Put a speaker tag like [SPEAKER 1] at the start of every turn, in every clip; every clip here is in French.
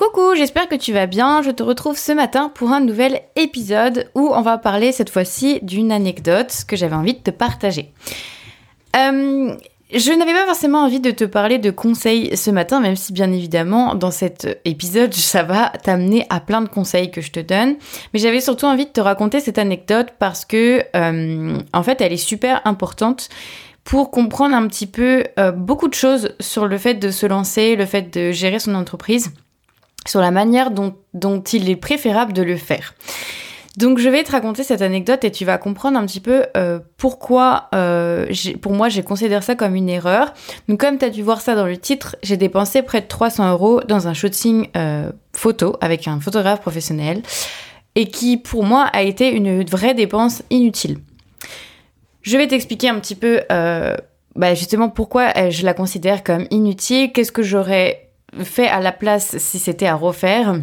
[SPEAKER 1] Coucou, j'espère que tu vas bien. Je te retrouve ce matin pour un nouvel épisode où on va parler cette fois-ci d'une anecdote que j'avais envie de te partager. Euh, je n'avais pas forcément envie de te parler de conseils ce matin, même si bien évidemment dans cet épisode ça va t'amener à plein de conseils que je te donne. Mais j'avais surtout envie de te raconter cette anecdote parce que euh, en fait elle est super importante pour comprendre un petit peu euh, beaucoup de choses sur le fait de se lancer, le fait de gérer son entreprise, sur la manière dont, il est préférable de le faire. Donc je vais te raconter cette anecdote et tu vas comprendre un petit peu euh, pourquoi euh, pour moi j'ai considéré ça comme une erreur. Donc comme tu as dû voir ça dans le titre, j'ai dépensé près de 300 euros dans un shooting euh, photo avec un photographe professionnel et qui pour moi a été une vraie dépense inutile. Je vais t'expliquer un petit peu bah, justement pourquoi je la considère comme inutile, qu'est-ce que j'aurais fait à la place si c'était à refaire.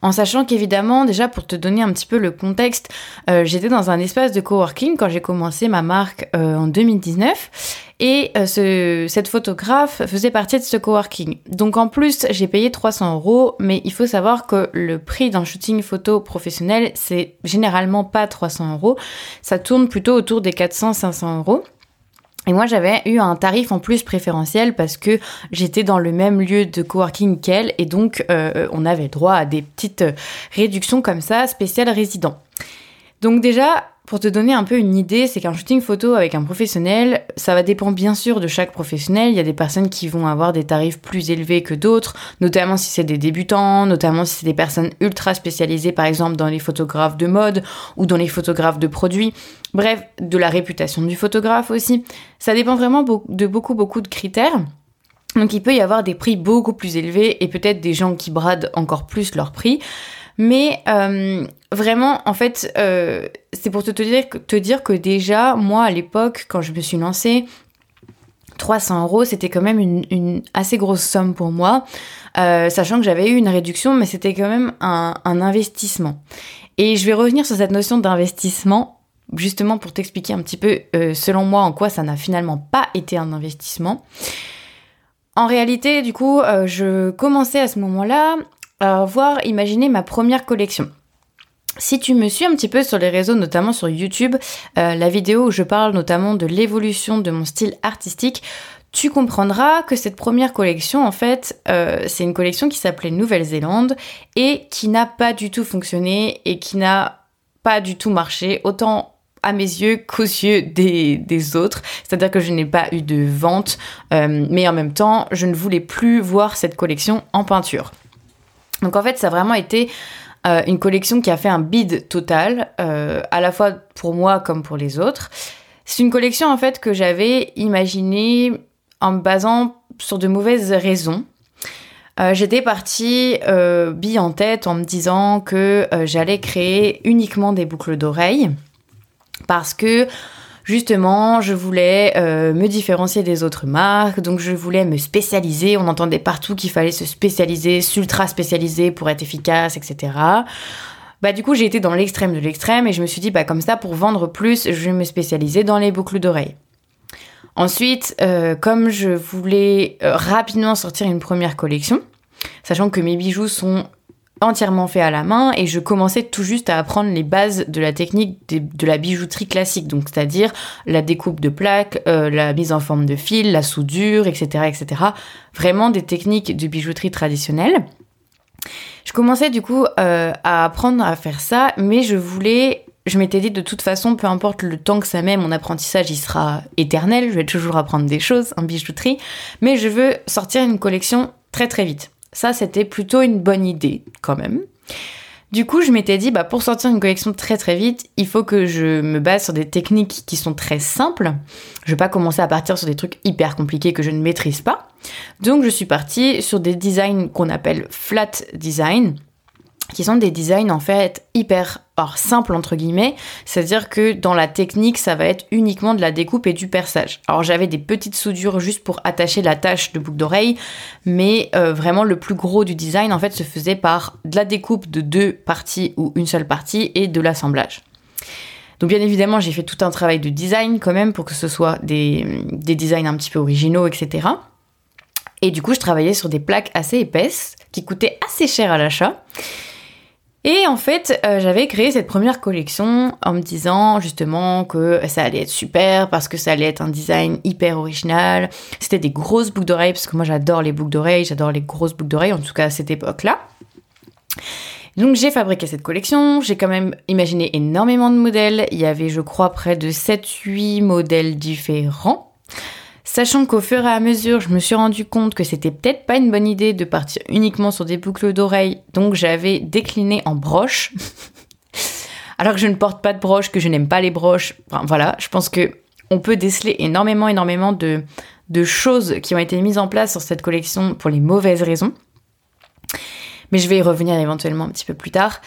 [SPEAKER 1] En sachant qu'évidemment, déjà pour te donner un petit peu le contexte, euh, j'étais dans un espace de coworking quand j'ai commencé ma marque euh, en 2019 et euh, ce, cette photographe faisait partie de ce coworking. Donc en plus, j'ai payé 300 euros, mais il faut savoir que le prix d'un shooting photo professionnel, c'est généralement pas 300 euros, ça tourne plutôt autour des 400-500 euros. Et moi, j'avais eu un tarif en plus préférentiel parce que j'étais dans le même lieu de coworking qu'elle et donc euh, on avait droit à des petites réductions comme ça, spéciales résidents. Donc déjà, pour te donner un peu une idée, c'est qu'un shooting photo avec un professionnel, ça va dépendre bien sûr de chaque professionnel. Il y a des personnes qui vont avoir des tarifs plus élevés que d'autres, notamment si c'est des débutants, notamment si c'est des personnes ultra spécialisées, par exemple dans les photographes de mode ou dans les photographes de produits. Bref, de la réputation du photographe aussi. Ça dépend vraiment de beaucoup beaucoup de critères. Donc il peut y avoir des prix beaucoup plus élevés et peut-être des gens qui bradent encore plus leur prix. Mais euh, vraiment, en fait, euh, c'est pour te, dire, te dire que déjà, moi, à l'époque, quand je me suis lancée, 300 euros, c'était quand même une, assez grosse somme pour moi, euh, sachant que j'avais eu une réduction, mais c'était quand même un, investissement. Et je vais revenir sur cette notion d'investissement, justement pour t'expliquer un petit peu, selon moi, en quoi ça n'a finalement pas été un investissement. En réalité, du coup, je commençais à ce moment-là avoir imaginé ma première collection. Si tu me suis un petit peu sur les réseaux, notamment sur YouTube, euh, la vidéo où je parle notamment de l'évolution de mon style artistique, tu comprendras que cette première collection, en fait, euh, c'est une collection qui s'appelait Nouvelle-Zélande et qui n'a pas du tout fonctionné et qui n'a pas du tout marché, autant à mes yeux qu'aux yeux des, autres. C'est-à-dire que je n'ai pas eu de vente, euh, mais en même temps, je ne voulais plus voir cette collection en peinture. Donc en fait, ça a vraiment été euh, une collection qui a fait un bid total, euh, à la fois pour moi comme pour les autres. C'est une collection en fait que j'avais imaginée en me basant sur de mauvaises raisons. Euh, j'étais partie bille en tête en me disant que j'allais créer uniquement des boucles d'oreilles parce que justement, je voulais euh, me différencier des autres marques, donc je voulais me spécialiser. On entendait partout qu'il fallait se spécialiser, s'ultra spécialiser pour être efficace, etc. Bah du coup, j'ai été dans l'extrême de l'extrême et je me suis dit, bah comme ça, pour vendre plus, je vais me spécialiser dans les boucles d'oreilles. Ensuite, euh, comme je voulais euh, rapidement sortir une première collection, sachant que mes bijoux sont entièrement fait à la main et je commençais tout juste à apprendre les bases de la technique de, la bijouterie classique, donc c'est-à-dire la découpe de plaques, euh, la mise en forme de fil, la soudure, etc., etc. Vraiment des techniques de bijouterie traditionnelle. Je commençais du coup euh, à apprendre à faire ça, mais je voulais je m'étais dit de toute façon, peu importe le temps que ça met, mon apprentissage il sera éternel, je vais toujours apprendre des choses en bijouterie, mais je veux sortir une collection très très vite. Ça, c'était plutôt une bonne idée quand même. Du coup, je m'étais dit, bah, pour sortir une collection très très vite, il faut que je me base sur des techniques qui sont très simples. Je vais pas commencer à partir sur des trucs hyper compliqués que je ne maîtrise pas. Donc, je suis partie sur des designs qu'on appelle flat design qui sont des designs en fait hyper simples entre guillemets, c'est-à-dire que dans la technique ça va être uniquement de la découpe et du perçage. Alors j'avais des petites soudures juste pour attacher la tâche de boucle d'oreille, mais euh, vraiment le plus gros du design en fait se faisait par de la découpe de deux parties ou une seule partie et de l'assemblage. Donc bien évidemment j'ai fait tout un travail de design quand même pour que ce soit des, des designs un petit peu originaux etc. Et du coup, je travaillais sur des plaques assez épaisses qui coûtaient assez cher à l'achat. Et en fait, euh, j'avais créé cette première collection en me disant justement que ça allait être super parce que ça allait être un design hyper original. C'était des grosses boucles d'oreilles parce que moi j'adore les boucles d'oreilles, j'adore les grosses boucles d'oreilles, en tout cas à cette époque-là. Donc j'ai fabriqué cette collection, j'ai quand même imaginé énormément de modèles, il y avait je crois près de 7-8 modèles différents. Sachant qu'au fur et à mesure, je me suis rendu compte que c'était peut-être pas une bonne idée de partir uniquement sur des boucles d'oreilles, donc j'avais décliné en broches. Alors que je ne porte pas de broches, que je n'aime pas les broches. Enfin, voilà, je pense que on peut déceler énormément, énormément de, de choses qui ont été mises en place sur cette collection pour les mauvaises raisons. Mais je vais y revenir éventuellement un petit peu plus tard.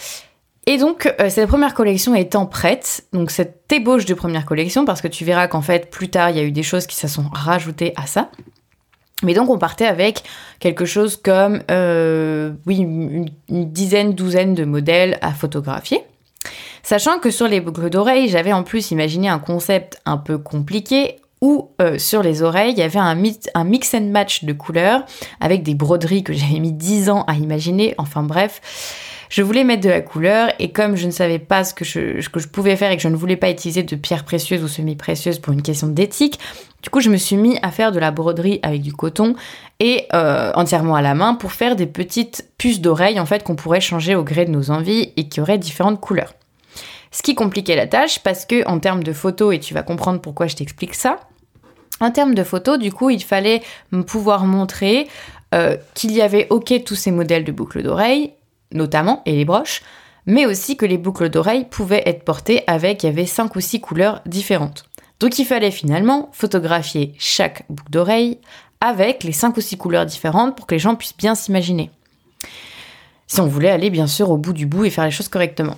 [SPEAKER 1] Et donc, euh, cette première collection étant prête, donc cette ébauche de première collection, parce que tu verras qu'en fait, plus tard, il y a eu des choses qui se sont rajoutées à ça. Mais donc, on partait avec quelque chose comme, euh, oui, une, dizaine, douzaine de modèles à photographier. Sachant que sur les boucles d'oreilles, j'avais en plus imaginé un concept un peu compliqué où euh, sur les oreilles, il y avait un, mix and match de couleurs avec des broderies que j'avais mis 10 ans à imaginer. Enfin bref, je voulais mettre de la couleur et comme je ne savais pas ce que je, que je pouvais faire et que je ne voulais pas utiliser de pierres précieuses ou semi-précieuses pour une question d'éthique, du coup je me suis mis à faire de la broderie avec du coton et euh, entièrement à la main pour faire des petites puces d'oreilles en fait qu'on pourrait changer au gré de nos envies et qui auraient différentes couleurs. Ce qui compliquait la tâche parce que en termes de photos, et tu vas comprendre pourquoi je t'explique ça, en termes de photos, du coup, il fallait pouvoir montrer euh, qu'il y avait ok tous ces modèles de boucles d'oreilles, notamment, et les broches, mais aussi que les boucles d'oreilles pouvaient être portées avec, il y avait 5 ou 6 couleurs différentes. Donc il fallait finalement photographier chaque boucle d'oreille avec les 5 ou 6 couleurs différentes pour que les gens puissent bien s'imaginer. Si on voulait aller bien sûr au bout du bout et faire les choses correctement.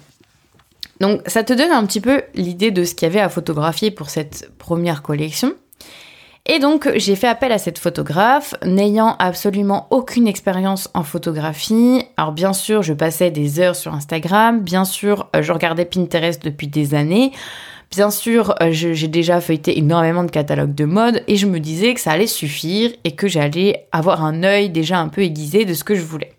[SPEAKER 1] Donc ça te donne un petit peu l'idée de ce qu'il y avait à photographier pour cette première collection. Et donc j'ai fait appel à cette photographe, n'ayant absolument aucune expérience en photographie. Alors bien sûr, je passais des heures sur Instagram, bien sûr, euh, je regardais Pinterest depuis des années. Bien sûr, euh, j'ai déjà feuilleté énormément de catalogues de mode et je me disais que ça allait suffire et que j'allais avoir un œil déjà un peu aiguisé de ce que je voulais.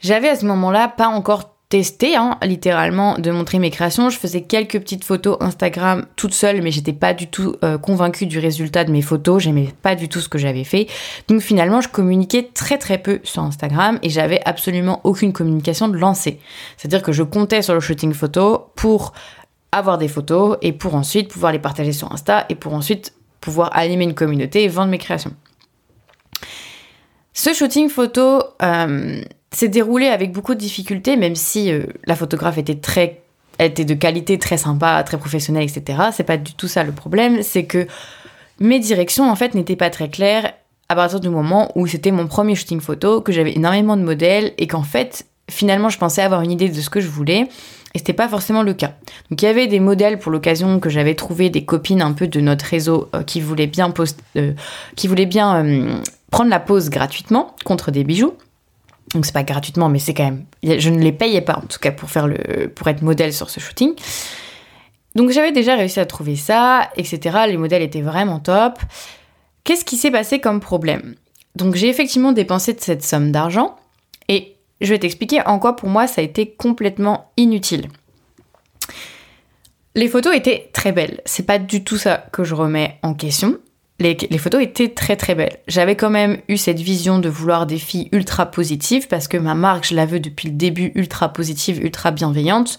[SPEAKER 1] J'avais à ce moment-là pas encore testé, hein, littéralement, de montrer mes créations. Je faisais quelques petites photos Instagram toute seule, mais j'étais pas du tout euh, convaincue du résultat de mes photos. J'aimais pas du tout ce que j'avais fait. Donc finalement, je communiquais très très peu sur Instagram et j'avais absolument aucune communication de lancer. C'est-à-dire que je comptais sur le shooting photo pour avoir des photos et pour ensuite pouvoir les partager sur Insta et pour ensuite pouvoir animer une communauté et vendre mes créations. Ce shooting photo, euh, s'est déroulé avec beaucoup de difficultés, même si euh, la photographe était très était de qualité très sympa, très professionnelle, etc. C'est pas du tout ça le problème, c'est que mes directions en fait n'étaient pas très claires à partir du moment où c'était mon premier shooting photo, que j'avais énormément de modèles et qu'en fait finalement je pensais avoir une idée de ce que je voulais et c'était pas forcément le cas. Donc il y avait des modèles pour l'occasion que j'avais trouvé des copines un peu de notre réseau euh, qui voulaient bien euh, qui voulaient bien prendre la pose gratuitement contre des bijoux. Donc c'est pas gratuitement, mais c'est quand même. Je ne les payais pas en tout cas pour faire le, pour être modèle sur ce shooting. Donc j'avais déjà réussi à trouver ça, etc. Les modèles étaient vraiment top. Qu'est-ce qui s'est passé comme problème? Donc j'ai effectivement dépensé cette somme d'argent et je vais t'expliquer en quoi pour moi ça a été complètement inutile. Les photos étaient très belles, c'est pas du tout ça que je remets en question les, photos étaient très très belles. J'avais quand même eu cette vision de vouloir des filles ultra positives parce que ma marque, je la veux depuis le début ultra positive, ultra bienveillante.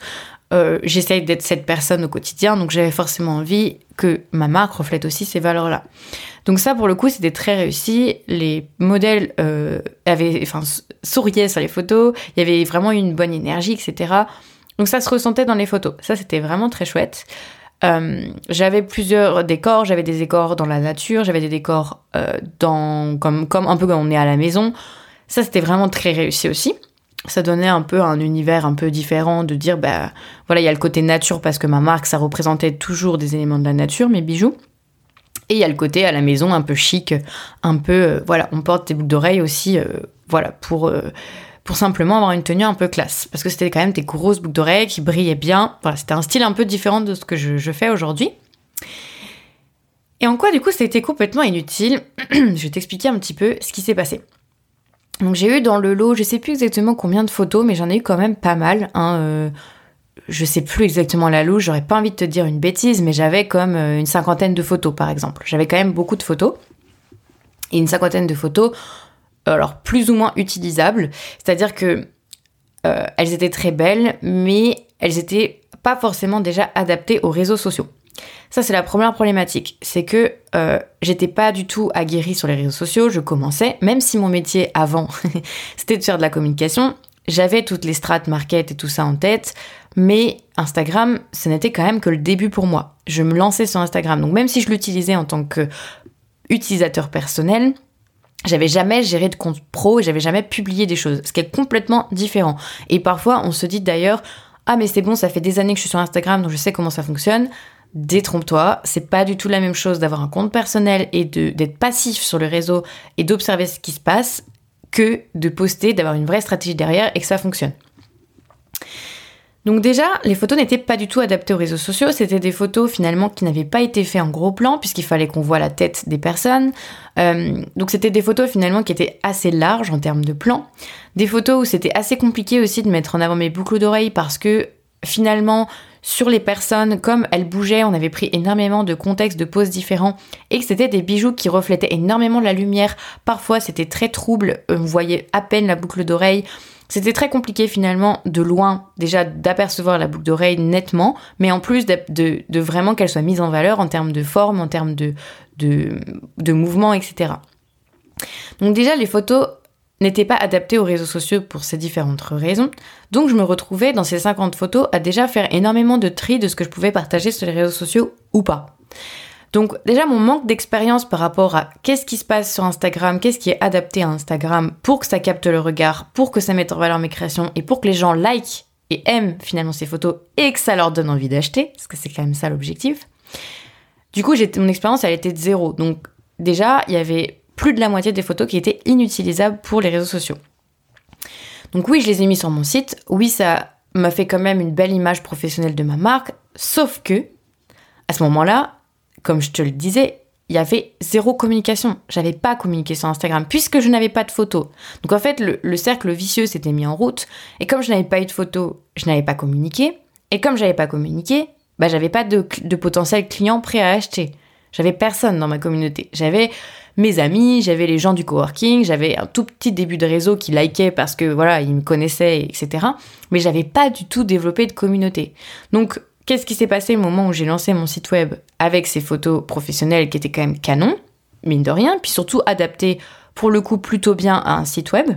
[SPEAKER 1] Euh, J'essaye d'être cette personne au quotidien, donc j'avais forcément envie que ma marque reflète aussi ces valeurs-là. Donc ça, pour le coup, c'était très réussi. Les modèles euh, avaient, enfin, souriaient sur les photos. Il y avait vraiment une bonne énergie, etc. Donc ça se ressentait dans les photos. Ça, c'était vraiment très chouette. Euh, j'avais plusieurs décors, j'avais des décors dans la nature, j'avais des décors euh, dans comme comme un peu comme on est à la maison. Ça c'était vraiment très réussi aussi. Ça donnait un peu un univers un peu différent de dire bah voilà, il y a le côté nature parce que ma marque ça représentait toujours des éléments de la nature mes bijoux. Et il y a le côté à la maison un peu chic, un peu euh, voilà, on porte des boucles d'oreilles aussi voilà pour pour simplement avoir une tenue un peu classe. Parce que c'était quand même des grosses boucles d'oreilles qui brillaient bien. Voilà, c'était un style un peu différent de ce que je, fais aujourd'hui. Et en quoi, du coup, été complètement inutile Je vais t'expliquer un petit peu ce qui s'est passé. Donc j'ai eu dans le lot, je sais plus exactement combien de photos, mais j'en ai eu quand même pas mal. Hein, euh, je sais plus exactement la louche, j'aurais pas envie de te dire une bêtise, mais j'avais comme euh, une cinquantaine de photos par exemple. J'avais quand même beaucoup de photos. Et une cinquantaine de photos, alors plus ou moins utilisables. C'est-à-dire que euh, elles étaient très belles, mais elles étaient pas forcément déjà adaptées aux réseaux sociaux. Ça, c'est la première problématique. C'est que euh, j'étais pas du tout aguerrie sur les réseaux sociaux. Je commençais, même si mon métier avant, c'était de faire de la communication, j'avais toutes les strates market et tout ça en tête. Mais Instagram, ce n'était quand même que le début pour moi. Je me lançais sur Instagram. Donc même si je l'utilisais en tant que utilisateur personnel, j'avais jamais géré de compte pro et j'avais jamais publié des choses, ce qui est complètement différent. Et parfois, on se dit d'ailleurs, ah mais c'est bon, ça fait des années que je suis sur Instagram, donc je sais comment ça fonctionne. Détrompe-toi, c'est pas du tout la même chose d'avoir un compte personnel et d'être passif sur le réseau et d'observer ce qui se passe que de poster, d'avoir une vraie stratégie derrière et que ça fonctionne. Donc déjà, les photos n'étaient pas du tout adaptées aux réseaux sociaux, c'était des photos finalement qui n'avaient pas été faites en gros plan puisqu'il fallait qu'on voit la tête des personnes. Euh, donc c'était des photos finalement qui étaient assez larges en termes de plan. Des photos où c'était assez compliqué aussi de mettre en avant mes boucles d'oreilles parce que finalement sur les personnes, comme elles bougeaient, on avait pris énormément de contextes de poses différents et que c'était des bijoux qui reflétaient énormément la lumière. Parfois, c'était très trouble, on voyait à peine la boucle d'oreille. C'était très compliqué finalement de loin déjà d'apercevoir la boucle d'oreille nettement, mais en plus de, vraiment qu'elle soit mise en valeur en termes de forme, en termes de, de, mouvement, etc. Donc déjà les photos n'étaient pas adaptées aux réseaux sociaux pour ces différentes raisons. Donc je me retrouvais dans ces 50 photos à déjà faire énormément de tri de ce que je pouvais partager sur les réseaux sociaux ou pas. Donc déjà mon manque d'expérience par rapport à qu'est-ce qui se passe sur Instagram, qu'est-ce qui est adapté à Instagram pour que ça capte le regard, pour que ça mette en valeur mes créations et pour que les gens like et aiment finalement ces photos et que ça leur donne envie d'acheter, parce que c'est quand même ça l'objectif. Du coup, mon expérience elle était de zéro. Donc déjà, il y avait plus de la moitié des photos qui étaient inutilisables pour les réseaux sociaux. Donc oui, je les ai mis sur mon site. Oui, ça m'a fait quand même une belle image professionnelle de ma marque. Sauf que, à ce moment-là, comme je te le disais, il y avait zéro communication. J'avais pas communiqué sur Instagram puisque je n'avais pas de photos. Donc en fait, le, cercle vicieux s'était mis en route. Et comme je n'avais pas eu de photos, je n'avais pas communiqué. Et comme je n'avais pas communiqué, bah, j'avais pas de, de potentiel client prêt à acheter. J'avais personne dans ma communauté. J'avais mes amis, j'avais les gens du coworking, j'avais un tout petit début de réseau qui likait parce que voilà, ils me connaissaient, etc. Mais j'avais pas du tout développé de communauté. Donc, qu'est-ce qui s'est passé au moment où j'ai lancé mon site web avec ces photos professionnelles qui étaient quand même canon, mine de rien, puis surtout adaptées pour le coup plutôt bien à un site web?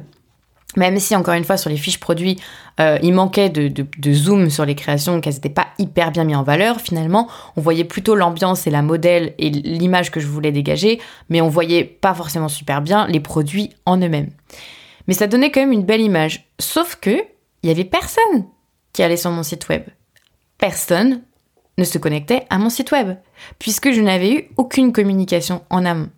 [SPEAKER 1] Même si encore une fois sur les fiches produits, euh, il manquait de, zoom sur les créations, qu'elles n'étaient pas hyper bien mises en valeur, finalement, on voyait plutôt l'ambiance et la modèle et l'image que je voulais dégager, mais on voyait pas forcément super bien les produits en eux-mêmes. Mais ça donnait quand même une belle image. Sauf que il y avait personne qui allait sur mon site web. Personne ne se connectait à mon site web, puisque je n'avais eu aucune communication en amont.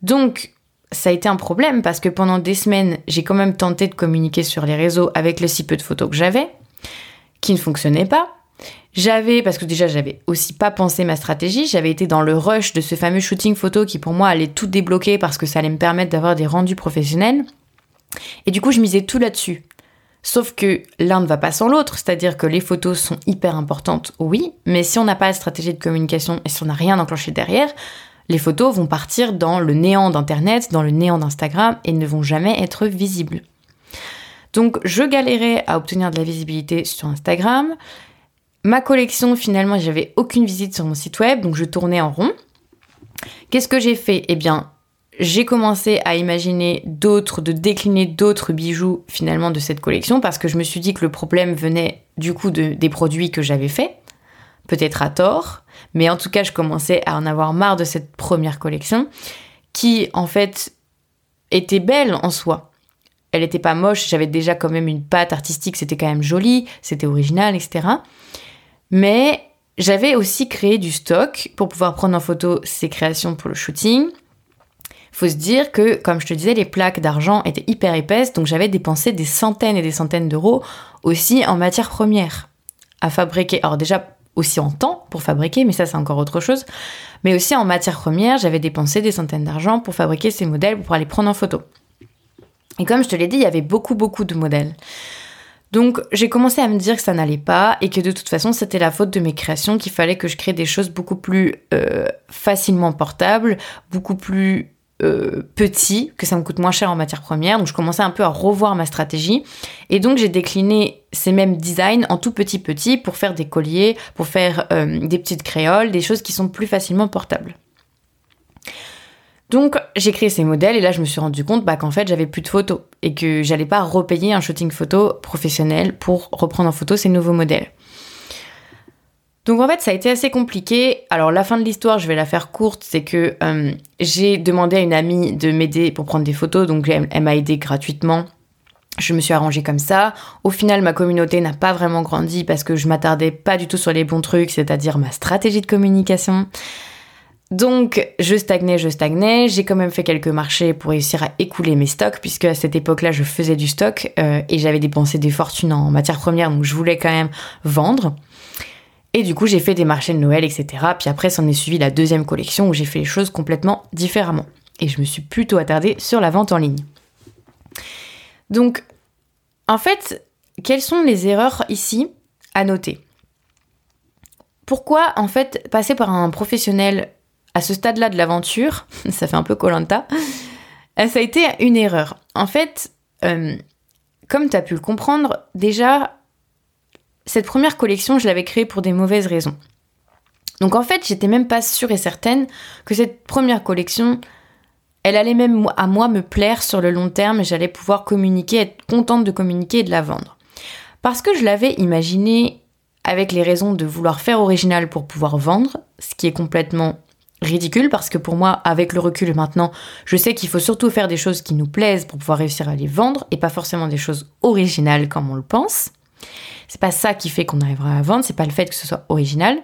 [SPEAKER 1] Donc, ça a été un problème parce que pendant des semaines, j'ai quand même tenté de communiquer sur les réseaux avec le si peu de photos que j'avais, qui ne fonctionnaient pas. J'avais, parce que déjà j'avais aussi pas pensé ma stratégie, j'avais été dans le rush de ce fameux shooting photo qui pour moi allait tout débloquer parce que ça allait me permettre d'avoir des rendus professionnels. Et du coup je misais tout là-dessus. Sauf que l'un ne va pas sans l'autre, c'est-à-dire que les photos sont hyper importantes, oui, mais si on n'a pas de stratégie de communication et si on n'a rien enclenché derrière, les photos vont partir dans le néant d'Internet, dans le néant d'Instagram et ne vont jamais être visibles. Donc je galérais à obtenir de la visibilité sur Instagram. Ma collection, finalement, j'avais aucune visite sur mon site web, donc je tournais en rond. Qu'est-ce que j'ai fait? Eh bien, j'ai commencé à imaginer d'autres, de décliner d'autres bijoux finalement de cette collection parce que je me suis dit que le problème venait du coup des produits que j'avais faits peut-être à tort, mais en tout cas, je commençais à en avoir marre de cette première collection qui, en fait, était belle en soi. Elle n'était pas moche, j'avais déjà quand même une patte artistique, c'était quand même joli, c'était original, etc. Mais j'avais aussi créé du stock pour pouvoir prendre en photo ces créations pour le shooting. Faut se dire que, comme je te disais, les plaques d'argent étaient hyper épaisses, donc j'avais dépensé des centaines et des centaines d'euros aussi en matière première à fabriquer. Alors déjà, aussi en temps pour fabriquer, mais ça c'est encore autre chose. Mais aussi en matière première, j'avais dépensé des centaines d'argent pour fabriquer ces modèles, pour les prendre en photo. Et comme je te l'ai dit, il y avait beaucoup beaucoup de modèles. Donc j'ai commencé à me dire que ça n'allait pas et que de toute façon c'était la faute de mes créations, qu'il fallait que je crée des choses beaucoup plus euh, facilement portables, beaucoup plus euh, petits, que ça me coûte moins cher en matière première. Donc je commençais un peu à revoir ma stratégie et donc j'ai décliné ces mêmes designs en tout petit petit pour faire des colliers, pour faire euh, des petites créoles, des choses qui sont plus facilement portables. Donc j'ai créé ces modèles et là je me suis rendu compte bah, qu'en fait j'avais plus de photos et que j'allais pas repayer un shooting photo professionnel pour reprendre en photo ces nouveaux modèles. Donc en fait ça a été assez compliqué. Alors la fin de l'histoire je vais la faire courte, c'est que euh, j'ai demandé à une amie de m'aider pour prendre des photos, donc elle, m'a aidé gratuitement. Je me suis arrangée comme ça. Au final, ma communauté n'a pas vraiment grandi parce que je m'attardais pas du tout sur les bons trucs, c'est-à-dire ma stratégie de communication. Donc, je stagnais, je stagnais. J'ai quand même fait quelques marchés pour réussir à écouler mes stocks, puisque à cette époque-là, je faisais du stock euh, et j'avais dépensé des fortunes en matières premières, donc je voulais quand même vendre. Et du coup, j'ai fait des marchés de Noël, etc. Puis après, s'en est suivi la deuxième collection où j'ai fait les choses complètement différemment. Et je me suis plutôt attardée sur la vente en ligne. Donc, en fait, quelles sont les erreurs ici à noter? Pourquoi, en fait, passer par un professionnel à ce stade-là de l'aventure, ça fait un peu Colanta, ça a été une erreur. En fait, euh, comme tu as pu le comprendre, déjà, cette première collection, je l'avais créée pour des mauvaises raisons. Donc en fait, j'étais même pas sûre et certaine que cette première collection, elle allait même à moi me plaire sur le long terme et j'allais pouvoir communiquer, être contente de communiquer et de la vendre. Parce que je l'avais imaginé avec les raisons de vouloir faire original pour pouvoir vendre, ce qui est complètement ridicule parce que pour moi, avec le recul maintenant, je sais qu'il faut surtout faire des choses qui nous plaisent pour pouvoir réussir à les vendre et pas forcément des choses originales comme on le pense. C'est pas ça qui fait qu'on arrivera à vendre, c'est pas le fait que ce soit original.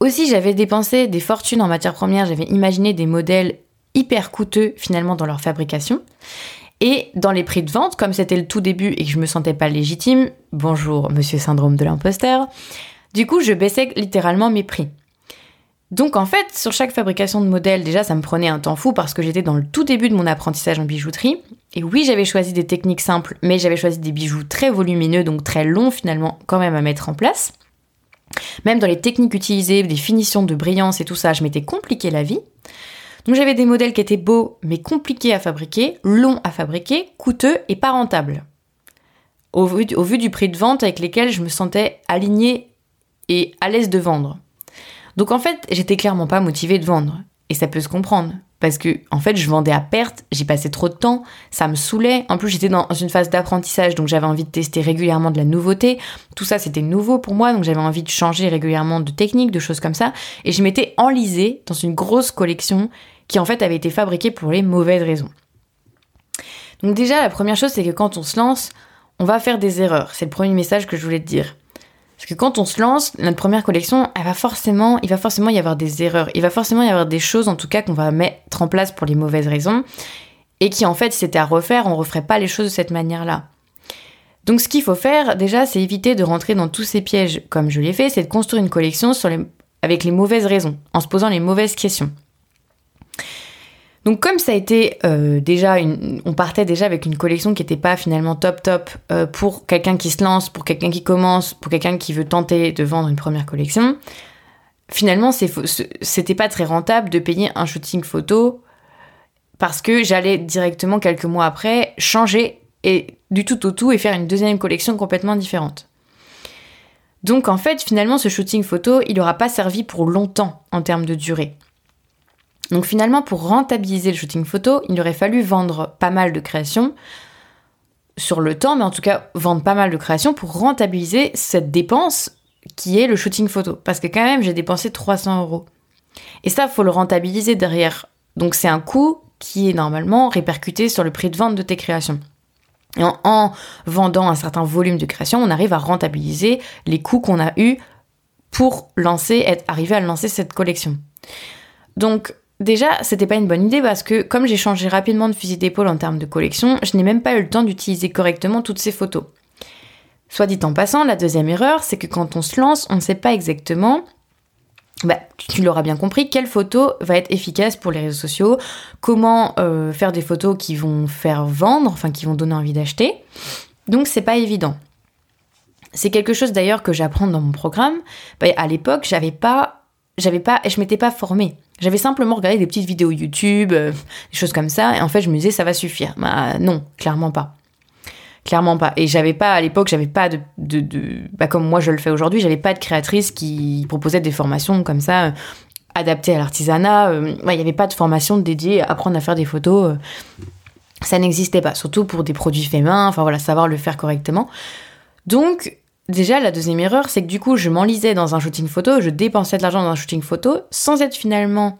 [SPEAKER 1] Aussi, j'avais dépensé des fortunes en matière première, j'avais imaginé des modèles hyper coûteux finalement dans leur fabrication. Et dans les prix de vente, comme c'était le tout début et que je me sentais pas légitime, bonjour monsieur syndrome de l'imposteur, du coup je baissais littéralement mes prix. Donc en fait, sur chaque fabrication de modèle, déjà, ça me prenait un temps fou parce que j'étais dans le tout début de mon apprentissage en bijouterie. Et oui, j'avais choisi des techniques simples, mais j'avais choisi des bijoux très volumineux, donc très longs finalement quand même à mettre en place. Même dans les techniques utilisées, des finitions de brillance et tout ça, je m'étais compliqué la vie. Donc j'avais des modèles qui étaient beaux, mais compliqués à fabriquer, longs à fabriquer, coûteux et pas rentables. Au vu, du prix de vente avec lesquels je me sentais alignée et à l'aise de vendre. Donc en fait, j'étais clairement pas motivée de vendre. Et ça peut se comprendre. Parce que, en fait, je vendais à perte, j'y passais trop de temps, ça me saoulait. En plus, j'étais dans une phase d'apprentissage, donc j'avais envie de tester régulièrement de la nouveauté. Tout ça, c'était nouveau pour moi, donc j'avais envie de changer régulièrement de techniques, de choses comme ça. Et je m'étais enlisée dans une grosse collection qui, en fait, avait été fabriquée pour les mauvaises raisons. Donc déjà, la première chose, c'est que quand on se lance, on va faire des erreurs. C'est le premier message que je voulais te dire. Parce que quand on se lance, notre première collection, elle va forcément, il va forcément y avoir des erreurs. Il va forcément y avoir des choses, en tout cas, qu'on va mettre en place pour les mauvaises raisons. Et qui, en fait, si c'était à refaire, on referait pas les choses de cette manière-là. Donc, ce qu'il faut faire, déjà, c'est éviter de rentrer dans tous ces pièges, comme je l'ai fait, c'est de construire une collection avec les mauvaises raisons, en se posant les mauvaises questions. Donc comme ça a été euh, déjà, on partait déjà avec une collection qui n'était pas finalement top top euh, pour quelqu'un qui se lance, pour quelqu'un qui commence, pour quelqu'un qui veut tenter de vendre une première collection. Finalement, c'était pas très rentable de payer un shooting photo parce que j'allais directement quelques mois après changer et du tout au tout et faire une deuxième collection complètement différente. Donc en fait, finalement, ce shooting photo, il n'aura pas servi pour longtemps en termes de durée. Donc finalement, pour rentabiliser le shooting photo, il aurait fallu vendre pas mal de créations sur le temps, mais en tout cas vendre pas mal de créations pour rentabiliser cette dépense qui est le shooting photo. Parce que quand même, j'ai dépensé 300 euros. Et ça, faut le rentabiliser derrière. Donc c'est un coût qui est normalement répercuté sur le prix de vente de tes créations. Et en, vendant un certain volume de création, on arrive à rentabiliser les coûts qu'on a eus pour lancer, être, arriver à lancer cette collection. Donc Déjà, c'était pas une bonne idée parce que comme j'ai changé rapidement de fusil d'épaule en termes de collection, je n'ai même pas eu le temps d'utiliser correctement toutes ces photos. Soit dit en passant, la deuxième erreur, c'est que quand on se lance, on ne sait pas exactement bah, tu l'auras bien compris, quelle photo va être efficace pour les réseaux sociaux, comment euh, faire des photos qui vont faire vendre, enfin qui vont donner envie d'acheter. Donc c'est pas évident. C'est quelque chose d'ailleurs que j'apprends dans mon programme. Bah, à l'époque, j'avais pas, j'avais pas, je m'étais pas formée. J'avais simplement regardé des petites vidéos YouTube, euh, des choses comme ça, et en fait je me disais ça va suffire. Bah non, clairement pas. Clairement pas. Et j'avais pas, à l'époque, j'avais pas de, de, de bah, comme moi je le fais aujourd'hui, j'avais pas de créatrice qui proposait des formations comme ça, euh, adaptées à l'artisanat. Euh, il n'y avait pas de formation dédiée à apprendre à faire des photos. Ça n'existait pas, surtout pour des produits faits main, enfin voilà, savoir le faire correctement. Donc, déjà, la deuxième erreur, c'est que du coup, je m'enlisais dans un shooting photo, je dépensais de l'argent dans un shooting photo, sans être finalement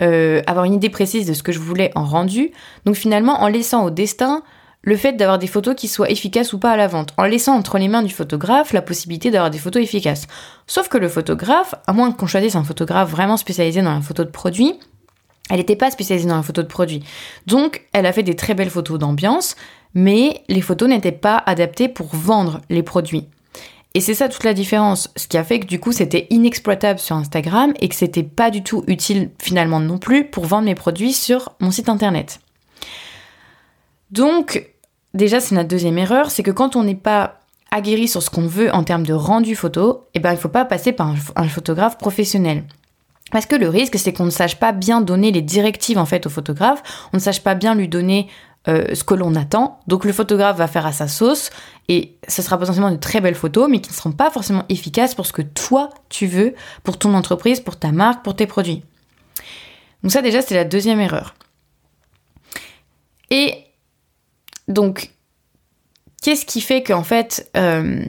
[SPEAKER 1] avoir une idée précise de ce que je voulais en rendu. Donc finalement, en laissant au destin le fait d'avoir des photos qui soient efficaces ou pas à la vente, en laissant entre les mains du photographe la possibilité d'avoir des photos efficaces. Sauf que le photographe, à moins qu'on choisisse un photographe vraiment spécialisé dans la photo de produit, elle n'était pas spécialisée dans la photo de produit. Donc, elle a fait des très belles photos d'ambiance, mais les photos n'étaient pas adaptées pour vendre les produits. Et c'est ça toute la différence, ce qui a fait que du coup c'était inexploitable sur Instagram et que c'était pas du tout utile finalement non plus pour vendre mes produits sur mon site internet. Donc déjà, c'est notre deuxième erreur, c'est que quand on n'est pas aguerri sur ce qu'on veut en termes de rendu photo, eh ben, il ne faut pas passer par un, photographe professionnel. Parce que le risque, c'est qu'on ne sache pas bien donner les directives en fait au photographe, on ne sache pas bien lui donner euh, ce que l'on attend. Donc le photographe va faire à sa sauce et ce sera potentiellement de très belles photos, mais qui ne seront pas forcément efficaces pour ce que toi tu veux, pour ton entreprise, pour ta marque, pour tes produits. Donc ça déjà, c'est la deuxième erreur. Et donc, qu'est-ce qui fait qu'en fait, euh,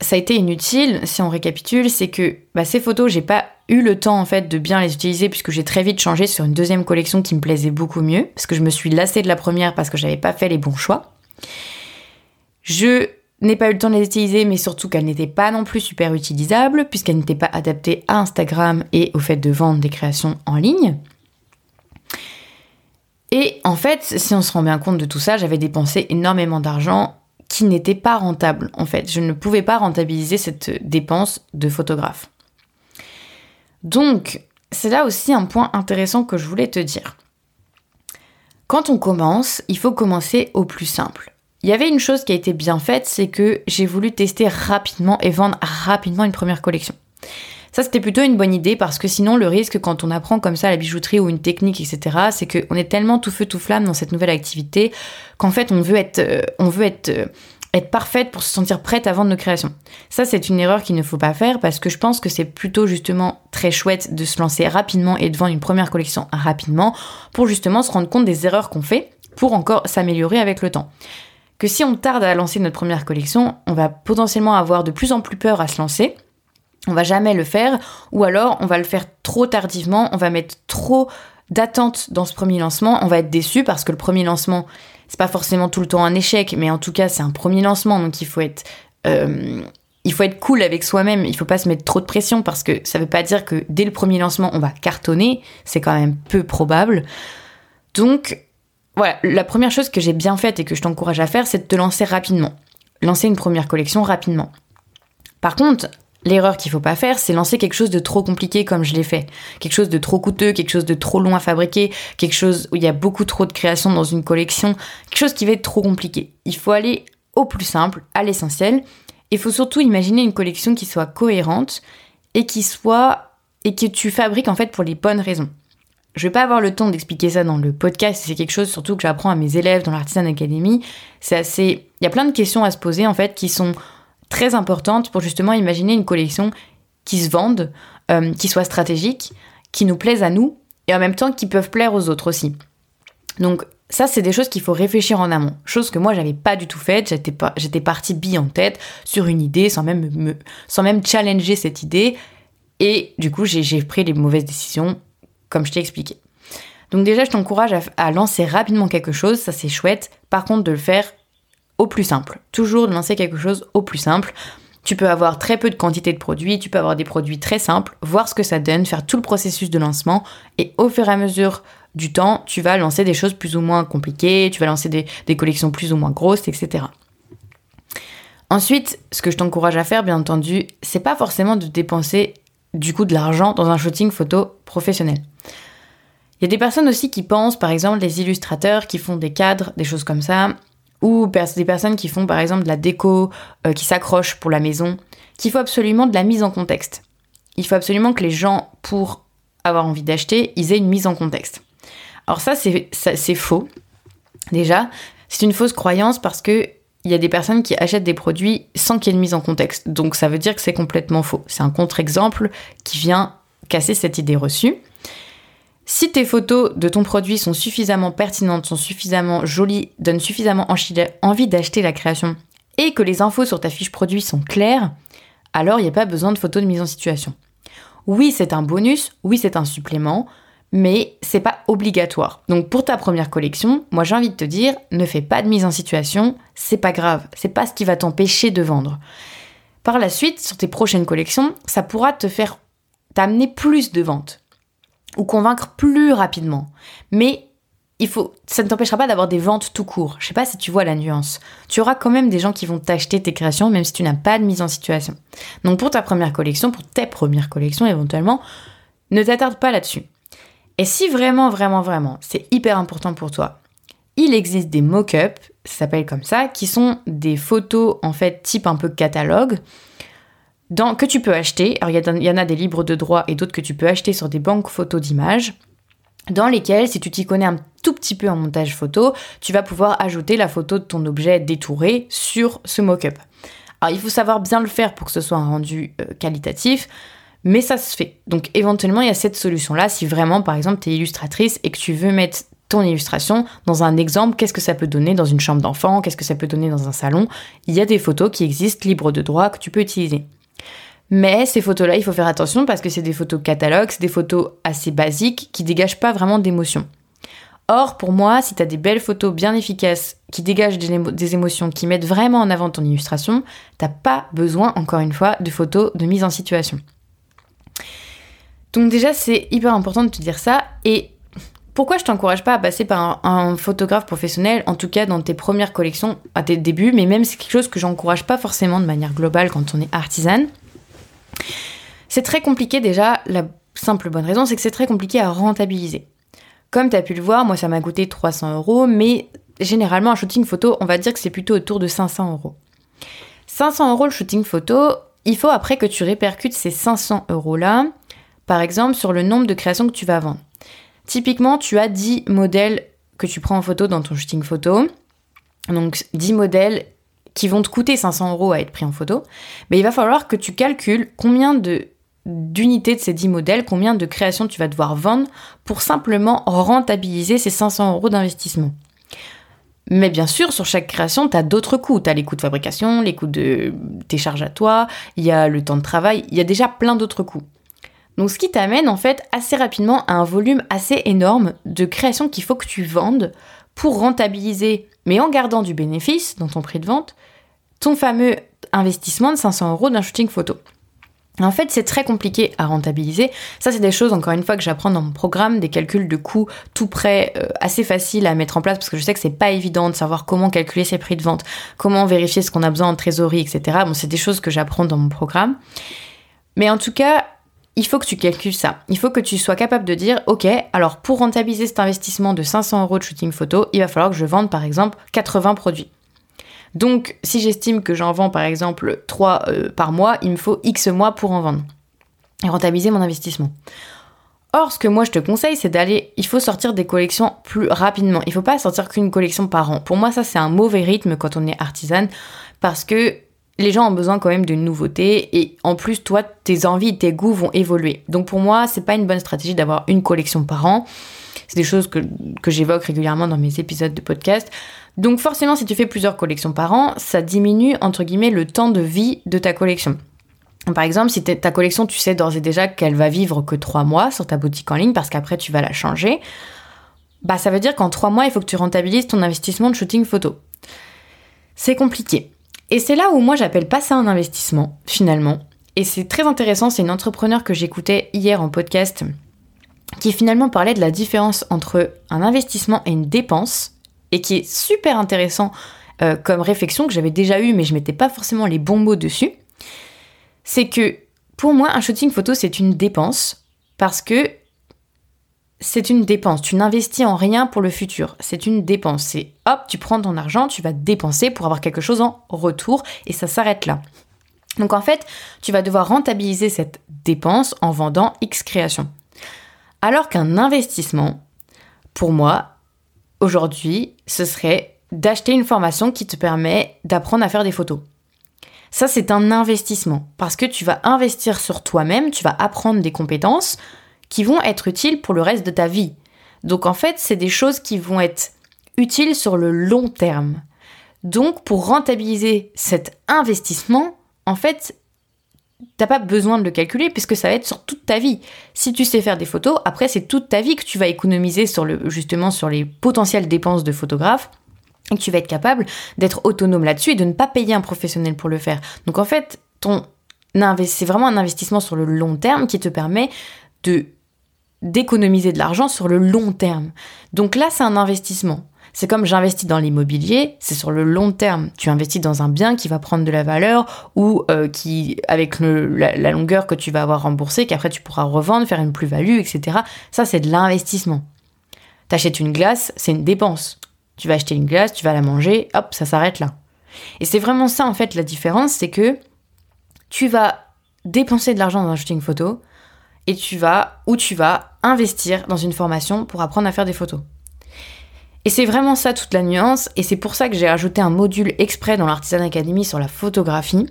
[SPEAKER 1] ça a été inutile, si on récapitule, c'est que bah, ces photos, j'ai pas eu le temps en fait de bien les utiliser puisque j'ai très vite changé sur une deuxième collection qui me plaisait beaucoup mieux, parce que je me suis lassée de la première parce que j'avais pas fait les bons choix. Je n'ai pas eu le temps de les utiliser, mais surtout qu'elles n'étaient pas non plus super utilisables, puisqu'elles n'étaient pas adaptées à Instagram et au fait de vendre des créations en ligne. Et en fait, si on se rend bien compte de tout ça, j'avais dépensé énormément d'argent qui n'était pas rentable. En fait, je ne pouvais pas rentabiliser cette dépense de photographe. Donc, c'est là aussi un point intéressant que je voulais te dire. Quand on commence, il faut commencer au plus simple. Il y avait une chose qui a été bien faite, c'est que j'ai voulu tester rapidement et vendre rapidement une première collection. Ça, c'était plutôt une bonne idée parce que sinon, le risque quand on apprend comme ça la bijouterie ou une technique, etc., c'est qu'on est tellement tout feu tout flamme dans cette nouvelle activité qu'en fait, on veut être, euh, on veut être, euh, être parfaite pour se sentir prête à vendre nos créations. Ça, c'est une erreur qu'il ne faut pas faire parce que je pense que c'est plutôt justement très chouette de se lancer rapidement et de vendre une première collection rapidement pour justement se rendre compte des erreurs qu'on fait pour encore s'améliorer avec le temps. Que si on tarde à lancer notre première collection, on va potentiellement avoir de plus en plus peur à se lancer on va jamais le faire, ou alors on va le faire trop tardivement, on va mettre trop d'attente dans ce premier lancement, on va être déçu parce que le premier lancement, c'est pas forcément tout le temps un échec, mais en tout cas c'est un premier lancement, donc il faut être euh, il faut être cool avec soi-même, il faut pas se mettre trop de pression parce que ça veut pas dire que dès le premier lancement on va cartonner, c'est quand même peu probable. Donc voilà, la première chose que j'ai bien faite et que je t'encourage à faire, c'est de te lancer rapidement. Lancer une première collection rapidement. Par contre, L'erreur qu'il faut pas faire, c'est lancer quelque chose de trop compliqué comme je l'ai fait. Quelque chose de trop coûteux, quelque chose de trop long à fabriquer, quelque chose où il y a beaucoup trop de création dans une collection, quelque chose qui va être trop compliqué. Il faut aller au plus simple, à l'essentiel. Il faut surtout imaginer une collection qui soit cohérente et qui soit et que tu fabriques en fait pour les bonnes raisons. Je vais pas avoir le temps d'expliquer ça dans le podcast, c'est quelque chose surtout que j'apprends à mes élèves dans l'Artisan Academy. C'est assez il y a plein de questions à se poser en fait qui sont très importante pour justement imaginer une collection qui se vende, euh, qui soit stratégique, qui nous plaise à nous et en même temps qui peuvent plaire aux autres aussi. Donc ça, c'est des choses qu'il faut réfléchir en amont. Chose que moi, j'avais pas du tout faite. J'étais pas, j'étais partie bille en tête sur une idée sans même me, sans même challenger cette idée. Et du coup, j'ai pris les mauvaises décisions, comme je t'ai expliqué. Donc déjà, je t'encourage à, à, lancer rapidement quelque chose. Ça, c'est chouette. Par contre, de le faire au plus simple. Toujours de lancer quelque chose au plus simple. Tu peux avoir très peu de quantité de produits, tu peux avoir des produits très simples, voir ce que ça donne, faire tout le processus de lancement et au fur et à mesure du temps, tu vas lancer des choses plus ou moins compliquées, tu vas lancer des, collections plus ou moins grosses, etc. Ensuite, ce que je t'encourage à faire, bien entendu, c'est pas forcément de dépenser du coup de l'argent dans un shooting photo professionnel. Il y a des personnes aussi qui pensent, par exemple, des illustrateurs qui font des cadres, des choses comme ça, ou des personnes qui font par exemple de la déco, euh, qui s'accrochent pour la maison, qu'il faut absolument de la mise en contexte. Il faut absolument que les gens, pour avoir envie d'acheter, ils aient une mise en contexte. Alors ça, c'est faux. Déjà, c'est une fausse croyance parce que il y a des personnes qui achètent des produits sans qu'il y ait une mise en contexte. Donc ça veut dire que c'est complètement faux. C'est un contre-exemple qui vient casser cette idée reçue. Si tes photos de ton produit sont suffisamment pertinentes, sont suffisamment jolies, donnent suffisamment envie d'acheter la création et que les infos sur ta fiche produit sont claires, alors il n'y a pas besoin de photos de mise en situation. Oui, c'est un bonus, oui, c'est un supplément, mais c'est pas obligatoire. Donc pour ta première collection, moi j'ai envie de te dire, ne fais pas de mise en situation, c'est pas grave, c'est pas ce qui va t'empêcher de vendre. Par la suite, sur tes prochaines collections, ça pourra te faire t'amener plus de ventes ou convaincre plus rapidement. Mais il faut, ça ne t'empêchera pas d'avoir des ventes tout court. Je sais pas si tu vois la nuance. Tu auras quand même des gens qui vont t'acheter tes créations, même si tu n'as pas de mise en situation. Donc pour ta première collection, pour tes premières collections éventuellement, ne t'attarde pas là-dessus. Et si vraiment, vraiment, vraiment, c'est hyper important pour toi, il existe des mock-ups, ça s'appelle comme ça, qui sont des photos en fait type un peu catalogue, dans, que tu peux acheter. Alors il y, en a des libres de droit et d'autres que tu peux acheter sur des banques photos d'images, dans lesquelles, si tu t'y connais un tout petit peu en montage photo, tu vas pouvoir ajouter la photo de ton objet détouré sur ce mock-up. Alors il faut savoir bien le faire pour que ce soit un rendu euh, qualitatif mais ça se fait. Donc éventuellement, il y a cette solution-là si vraiment, par exemple, tu es illustratrice et que tu veux mettre ton illustration dans un exemple, qu'est-ce que ça peut donner dans une chambre d'enfant, qu'est-ce que ça peut donner dans un salon? Il y a des photos qui existent libres de droit que tu peux utiliser. Mais ces photos-là, il faut faire attention parce que c'est des photos catalogues, c'est des photos assez basiques qui dégagent pas vraiment d'émotion. Or, pour moi, si tu des belles photos bien efficaces, qui dégagent des, émotions, qui mettent vraiment en avant ton illustration, t'as pas besoin, encore une fois, de photos de mise en situation. Donc déjà, c'est hyper important de te dire ça. Et pourquoi je t'encourage pas à passer par un, photographe professionnel, en tout cas dans tes premières collections, à tes débuts, mais même c'est quelque chose que j'encourage pas forcément de manière globale quand on est artisane. C'est très compliqué déjà, la simple bonne raison, c'est que c'est très compliqué à rentabiliser. Comme tu as pu le voir, moi ça m'a coûté 300 euros, mais généralement un shooting photo, on va dire que c'est plutôt autour de 500 euros. 500 euros le shooting photo, il faut après que tu répercutes ces 500 euros là par exemple, sur le nombre de créations que tu vas vendre. Typiquement, tu as 10 modèles que tu prends en photo dans ton shooting photo. Donc 10 modèles qui vont te coûter 500 euros à être pris en photo. Mais il va falloir que tu calcules combien de d'unités de ces 10 modèles, combien de créations tu vas devoir vendre pour simplement rentabiliser ces 500 euros d'investissement. Mais bien sûr, sur chaque création, tu as d'autres coûts. Tu as les coûts de fabrication, les coûts de tes charges à toi, il y a le temps de travail, il y a déjà plein d'autres coûts. Donc ce qui t'amène en fait assez rapidement à un volume assez énorme de créations qu'il faut que tu vendes pour rentabiliser, mais en gardant du bénéfice dans ton prix de vente, ton fameux investissement de 500 euros d'un shooting photo. En fait, c'est très compliqué à rentabiliser. Ça, c'est des choses, encore une fois, que j'apprends dans mon programme, des calculs de coûts tout près, euh, assez faciles à mettre en place, parce que je sais que c'est pas évident de savoir comment calculer ses prix de vente, comment vérifier ce qu'on a besoin en trésorerie, etc. Bon, c'est des choses que j'apprends dans mon programme. Mais en tout cas, il faut que tu calcules ça. Il faut que tu sois capable de dire, ok, alors pour rentabiliser cet investissement de 500 euros de shooting photo, il va falloir que je vende par exemple 80 produits. Donc si j'estime que j'en vends par exemple 3 euh, par mois, il me faut X mois pour en vendre et rentabiliser mon investissement. Or, ce que moi je te conseille, c'est d'aller, il faut sortir des collections plus rapidement. Il ne faut pas sortir qu'une collection par an. Pour moi, ça c'est un mauvais rythme quand on est artisane parce que les gens ont besoin quand même de nouveautés et en plus toi tes envies, tes goûts vont évoluer. Donc pour moi, c'est pas une bonne stratégie d'avoir une collection par an. C'est des choses que, que j'évoque régulièrement dans mes épisodes de podcast. Donc forcément, si tu fais plusieurs collections par an, ça diminue entre guillemets le temps de vie de ta collection. Par exemple, si ta collection, tu sais d'ores et déjà qu'elle va vivre que trois mois sur ta boutique en ligne parce qu'après tu vas la changer, bah ça veut dire qu'en trois mois, il faut que tu rentabilises ton investissement de shooting photo. C'est compliqué. Et c'est là où moi j'appelle pas ça un investissement, finalement. Et c'est très intéressant, c'est une entrepreneur que j'écoutais hier en podcast qui finalement parlait de la différence entre un investissement et une dépense, et qui est super intéressant euh, comme réflexion que j'avais déjà eue, mais je mettais pas forcément les bons mots dessus. C'est que pour moi, un shooting photo, c'est une dépense parce que c'est une dépense. Tu n'investis en rien pour le futur. C'est une dépense. C'est hop, tu prends ton argent, tu vas dépenser pour avoir quelque chose en retour et ça s'arrête là. Donc en fait, tu vas devoir rentabiliser cette dépense en vendant X création. Alors qu'un investissement, pour moi, aujourd'hui, ce serait d'acheter une formation qui te permet d'apprendre à faire des photos. Ça, c'est un investissement parce que tu vas investir sur toi-même, tu vas apprendre des compétences qui vont être utiles pour le reste de ta vie. Donc en fait, c'est des choses qui vont être utiles sur le long terme. Donc pour rentabiliser cet investissement, en fait, t'as pas besoin de le calculer puisque ça va être sur toute ta vie. Si tu sais faire des photos, après c'est toute ta vie que tu vas économiser sur le, justement sur les potentielles dépenses de photographe et que tu vas être capable d'être autonome là-dessus et de ne pas payer un professionnel pour le faire. Donc en fait, c'est vraiment un investissement sur le long terme qui te permet de d'économiser de l'argent sur le long terme. Donc là, c'est un investissement. C'est comme j'investis dans l'immobilier, c'est sur le long terme. Tu investis dans un bien qui va prendre de la valeur ou euh, qui, avec la, longueur que tu vas avoir remboursé, qu'après tu pourras revendre, faire une plus-value, etc. Ça, c'est de l'investissement. T'achètes une glace, c'est une dépense. Tu vas acheter une glace, tu vas la manger, hop, ça s'arrête là. Et c'est vraiment ça, en fait, la différence, c'est que tu vas dépenser de l'argent dans un shooting photo, et tu vas ou tu vas investir dans une formation pour apprendre à faire des photos. Et c'est vraiment ça toute la nuance, et c'est pour ça que j'ai ajouté un module exprès dans l'Artisan Academy sur la photographie,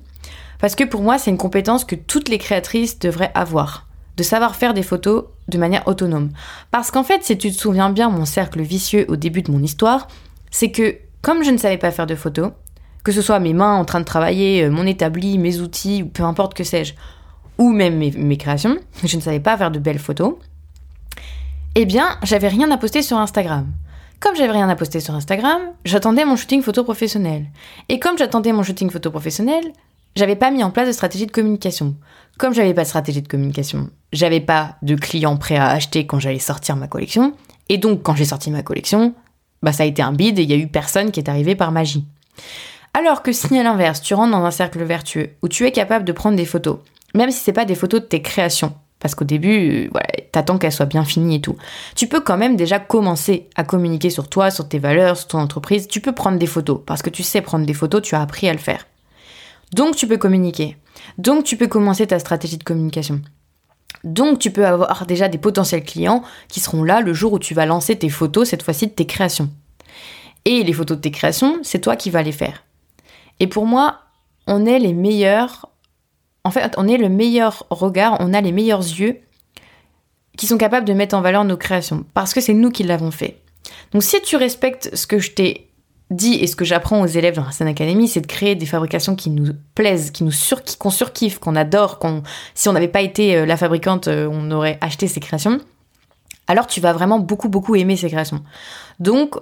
[SPEAKER 1] parce que pour moi c'est une compétence que toutes les créatrices devraient avoir, de savoir faire des photos de manière autonome. Parce qu'en fait, si tu te souviens bien mon cercle vicieux au début de mon histoire, c'est que comme je ne savais pas faire de photos, que ce soit mes mains en train de travailler, euh, mon établi, mes outils, ou peu importe que sais-je, ou même mes, créations, je ne savais pas faire de belles photos, eh bien, j'avais rien à poster sur Instagram. Comme j'avais rien à poster sur Instagram, j'attendais mon shooting photo professionnel. Et comme j'attendais mon shooting photo professionnel, j'avais pas mis en place de stratégie de communication. Comme j'avais pas de stratégie de communication, j'avais pas de clients prêts à acheter quand j'allais sortir ma collection. Et donc, quand j'ai sorti ma collection, bah ça a été un bide et il y a eu personne qui est arrivé par magie. Alors que si à l'inverse, tu rentres dans un cercle vertueux où tu es capable de prendre des photos, même si c'est pas des photos de tes créations, parce qu'au début, euh, t'attends qu'elles soient bien finies et tout. Tu peux quand même déjà commencer à communiquer sur toi, sur tes valeurs, sur ton entreprise. Tu peux prendre des photos, parce que tu sais prendre des photos, tu as appris à le faire. Donc tu peux communiquer. Donc tu peux commencer ta stratégie de communication. Donc tu peux avoir déjà des potentiels clients qui seront là le jour où tu vas lancer tes photos, cette fois-ci de tes créations. Et les photos de tes créations, c'est toi qui vas les faire. Et pour moi, on est les meilleurs en fait, on est le meilleur regard, on a les meilleurs yeux qui sont capables de mettre en valeur nos créations, parce que c'est nous qui l'avons fait. Donc si tu respectes ce que je t'ai dit et ce que j'apprends aux élèves dans la scène académie, c'est de créer des fabrications qui nous plaisent, qui nous sur, qu'on surkiffe, qu'on adore, qu'on si on n'avait pas été euh, la fabricante, euh, on aurait acheté ces créations. Alors tu vas vraiment beaucoup beaucoup aimer ces créations. Donc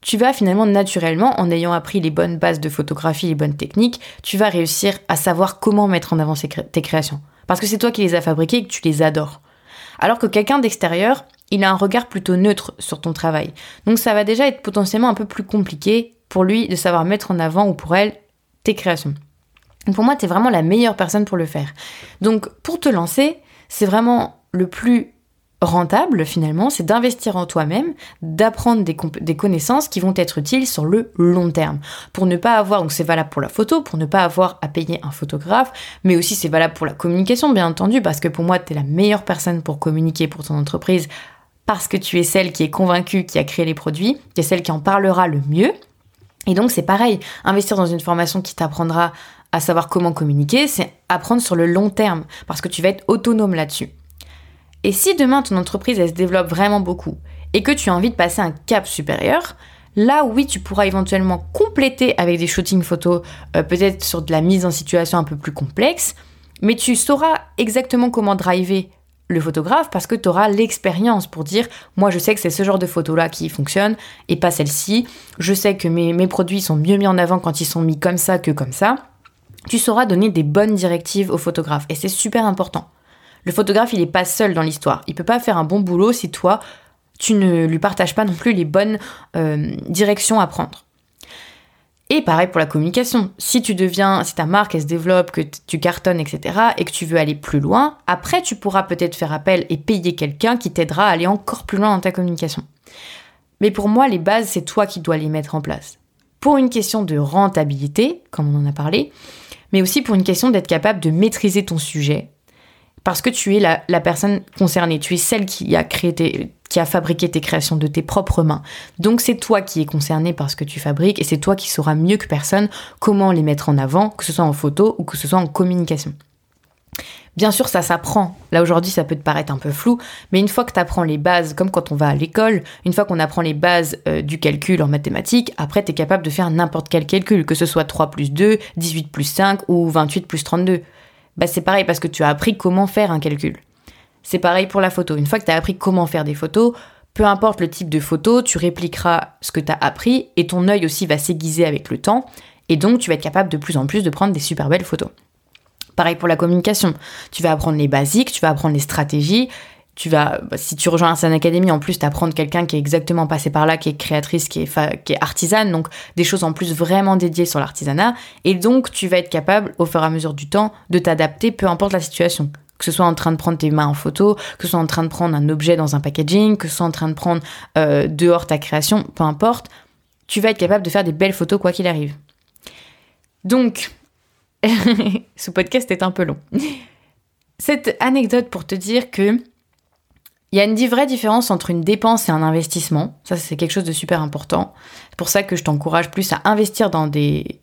[SPEAKER 1] tu vas finalement naturellement, en ayant appris les bonnes bases de photographie, les bonnes techniques, tu vas réussir à savoir comment mettre en avant tes créations. Parce que c'est toi qui les as fabriquées et que tu les adores. Alors que quelqu'un d'extérieur, il a un regard plutôt neutre sur ton travail. Donc ça va déjà être potentiellement un peu plus compliqué pour lui de savoir mettre en avant ou pour elle tes créations. pour moi, tu es vraiment la meilleure personne pour le faire. Donc pour te lancer, c'est vraiment le plus rentable finalement, c'est d'investir en toi-même, d'apprendre des, connaissances qui vont être utiles sur le long terme. Pour ne pas avoir, donc c'est valable pour la photo, pour ne pas avoir à payer un photographe, mais aussi c'est valable pour la communication bien entendu, parce que pour moi tu es la meilleure personne pour communiquer pour ton entreprise, parce que tu es celle qui est convaincue, qui a créé les produits, tu es celle qui en parlera le mieux. Et donc c'est pareil, investir dans une formation qui t'apprendra à savoir comment communiquer, c'est apprendre sur le long terme, parce que tu vas être autonome là-dessus. Et si demain ton entreprise elle se développe vraiment beaucoup et que tu as envie de passer un cap supérieur, là oui tu pourras éventuellement compléter avec des shootings photos, euh, peut-être sur de la mise en situation un peu plus complexe, mais tu sauras exactement comment driver le photographe parce que tu auras l'expérience pour dire moi je sais que c'est ce genre de photo là qui fonctionne et pas celle-ci, je sais que mes, mes produits sont mieux mis en avant quand ils sont mis comme ça que comme ça. Tu sauras donner des bonnes directives au photographe et c'est super important. Le photographe, il n'est pas seul dans l'histoire. Il peut pas faire un bon boulot si toi, tu ne lui partages pas non plus les bonnes euh, directions à prendre. Et pareil pour la communication. Si tu deviens, si ta marque elle se développe, que tu cartonnes, etc., et que tu veux aller plus loin, après tu pourras peut-être faire appel et payer quelqu'un qui t'aidera à aller encore plus loin dans ta communication. Mais pour moi, les bases, c'est toi qui dois les mettre en place. Pour une question de rentabilité, comme on en a parlé, mais aussi pour une question d'être capable de maîtriser ton sujet, parce que tu es la, personne concernée, tu es celle qui a créé qui a fabriqué tes créations de tes propres mains. Donc c'est toi qui es concerné par ce que tu fabriques et c'est toi qui sauras mieux que personne comment les mettre en avant, que ce soit en photo ou que ce soit en communication. Bien sûr, ça s'apprend. Là, aujourd'hui, ça peut te paraître un peu flou, mais une fois que tu apprends les bases, comme quand on va à l'école, une fois qu'on apprend les bases euh, du calcul en mathématiques, après, tu es capable de faire n'importe quel calcul, que ce soit 3 plus 2, 18 plus 5 ou 28 plus 32. Bah, c'est pareil parce que tu as appris comment faire un calcul. C'est pareil pour la photo. Une fois que tu as appris comment faire des photos, peu importe le type de photo, tu répliqueras ce que tu as appris et ton œil aussi va s'aiguiser avec le temps. Et donc, tu vas être capable de plus en plus de prendre des super belles photos. Pareil pour la communication. Tu vas apprendre les basiques, tu vas apprendre les stratégies. Tu vas, bah, si tu rejoins un Academy, en plus, apprendre quelqu'un qui est exactement passé par là, qui est créatrice, qui est, qui artisane, donc des choses en plus vraiment dédiées sur l'artisanat. Et donc, tu vas être capable, au fur et à mesure du temps, de t'adapter, peu importe la situation que ce soit en train de prendre tes mains en photo, que ce soit en train de prendre un objet dans un packaging, que ce soit en train de prendre euh, dehors ta création, peu importe, tu vas être capable de faire des belles photos quoi qu'il arrive. Donc, ce podcast est un peu long. Cette anecdote pour te dire que il y a une vraie différence entre une dépense et un investissement. Ça, c'est quelque chose de super important. C'est pour ça que je t'encourage plus à investir dans des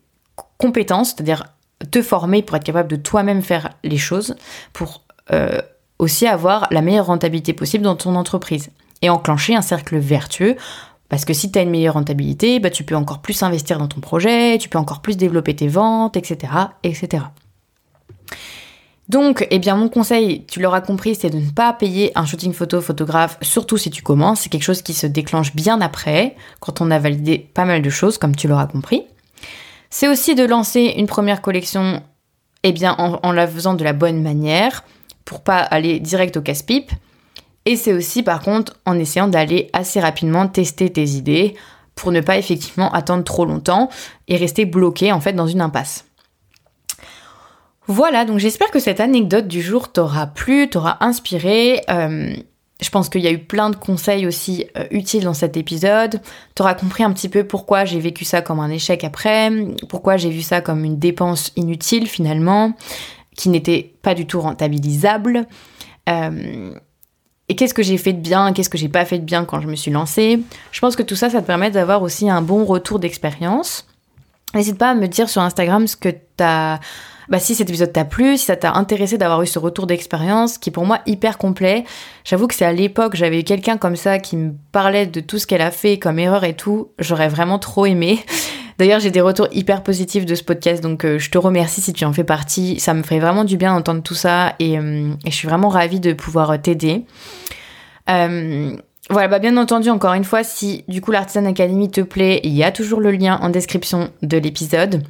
[SPEAKER 1] compétences, c'est-à-dire te former pour être capable de toi-même faire les choses, pour euh, aussi avoir la meilleure rentabilité possible dans ton entreprise et enclencher un cercle vertueux. Parce que si tu as une meilleure rentabilité, bah, tu peux encore plus investir dans ton projet, tu peux encore plus développer tes ventes, etc. etc. Donc, eh bien, mon conseil, tu l'auras compris, c'est de ne pas payer un shooting photo photographe, surtout si tu commences. C'est quelque chose qui se déclenche bien après, quand on a validé pas mal de choses, comme tu l'auras compris. C'est aussi de lancer une première collection, eh bien, en, la faisant de la bonne manière, pour pas aller direct au casse-pipe. Et c'est aussi par contre en essayant d'aller assez rapidement tester tes idées pour ne pas effectivement attendre trop longtemps et rester bloqué en fait dans une impasse. Voilà, donc j'espère que cette anecdote du jour t'aura plu, t'aura inspiré. Euh, je pense qu'il y a eu plein de conseils aussi euh, utiles dans cet épisode. T'auras compris un petit peu pourquoi j'ai vécu ça comme un échec après, pourquoi j'ai vu ça comme une dépense inutile finalement qui n'était pas du tout rentabilisable. Euh, et qu'est-ce que j'ai fait de bien, qu'est-ce que j'ai pas fait de bien quand je me suis lancée. Je pense que tout ça, ça te permet d'avoir aussi un bon retour d'expérience. N'hésite pas à me dire sur Instagram ce que t'as... Bah, si cet épisode t'a plu, si ça t'a intéressé d'avoir eu ce retour d'expérience qui est pour moi hyper complet. J'avoue que c'est à l'époque, j'avais eu quelqu'un comme ça qui me parlait de tout ce qu'elle a fait comme erreur et tout. J'aurais vraiment trop aimé. D'ailleurs, j'ai des retours hyper positifs de ce podcast, donc euh, je te remercie si tu en fais partie. Ça me ferait vraiment du bien d'entendre tout ça et, euh, je suis vraiment ravie de pouvoir euh, t'aider. voilà, bah bien entendu, encore une fois, si du coup l'Artisan Academy te plaît, il y a toujours le lien en description de l'épisode.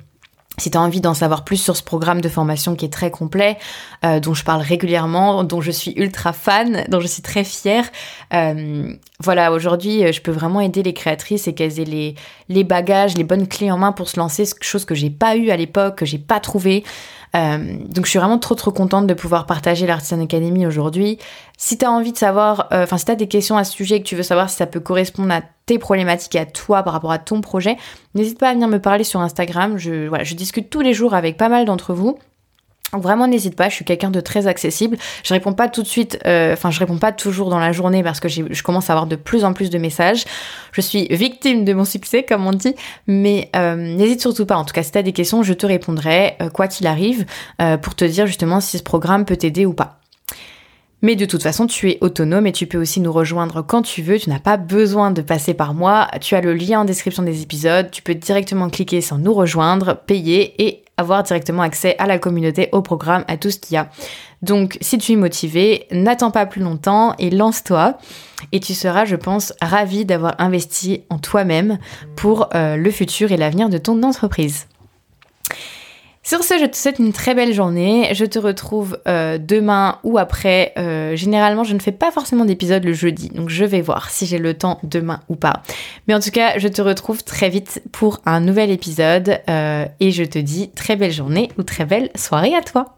[SPEAKER 1] Si tu envie d'en savoir plus sur ce programme de formation qui est très complet, euh, dont je parle régulièrement, dont je suis ultra fan, dont je suis très fière, euh, voilà, aujourd'hui, euh, je peux vraiment aider les créatrices et qu'elles aient les, les bagages, les bonnes clés en main pour se lancer, chose que j'ai pas eu à l'époque, que j'ai pas trouvé. Euh, donc je suis vraiment trop trop contente de pouvoir partager l'Artisan Academy aujourd'hui. Si tu as envie de savoir, euh, enfin si tu as des questions à ce sujet et que tu veux savoir si ça peut correspondre à tes problématiques et à toi par rapport à ton projet, n'hésite pas à venir me parler sur Instagram. Je, voilà, je discute tous les jours avec pas mal d'entre vous. Vraiment, n'hésite pas, je suis quelqu'un de très accessible. Je réponds pas tout de suite, euh, enfin, je réponds pas toujours dans la journée parce que je commence à avoir de plus en plus de messages. Je suis victime de mon succès, comme on dit, mais euh, n'hésite surtout pas. En tout cas, si tu as des questions, je te répondrai, euh, quoi qu'il arrive, pour te dire justement si ce programme peut t'aider ou pas. Mais de toute façon, tu es autonome et tu peux aussi nous rejoindre quand tu veux. Tu n'as pas besoin de passer par moi. Tu as le lien en description des épisodes. Tu peux directement cliquer sans nous rejoindre, payer et avoir directement accès à la communauté, au programme, à tout ce qu'il y a. Donc si tu es motivé, n'attends pas plus longtemps et lance-toi. Et tu seras, je pense, ravi d'avoir investi en toi-même pour euh, le futur et l'avenir de ton entreprise. Sur ce, je te souhaite une très belle journée. Je te retrouve euh, demain ou après. Euh, généralement, je ne fais pas forcément d'épisode le jeudi, donc je vais voir si j'ai le temps demain ou pas. Mais en tout cas, je te retrouve très vite pour un nouvel épisode euh, et je te dis très belle journée ou très belle soirée à toi.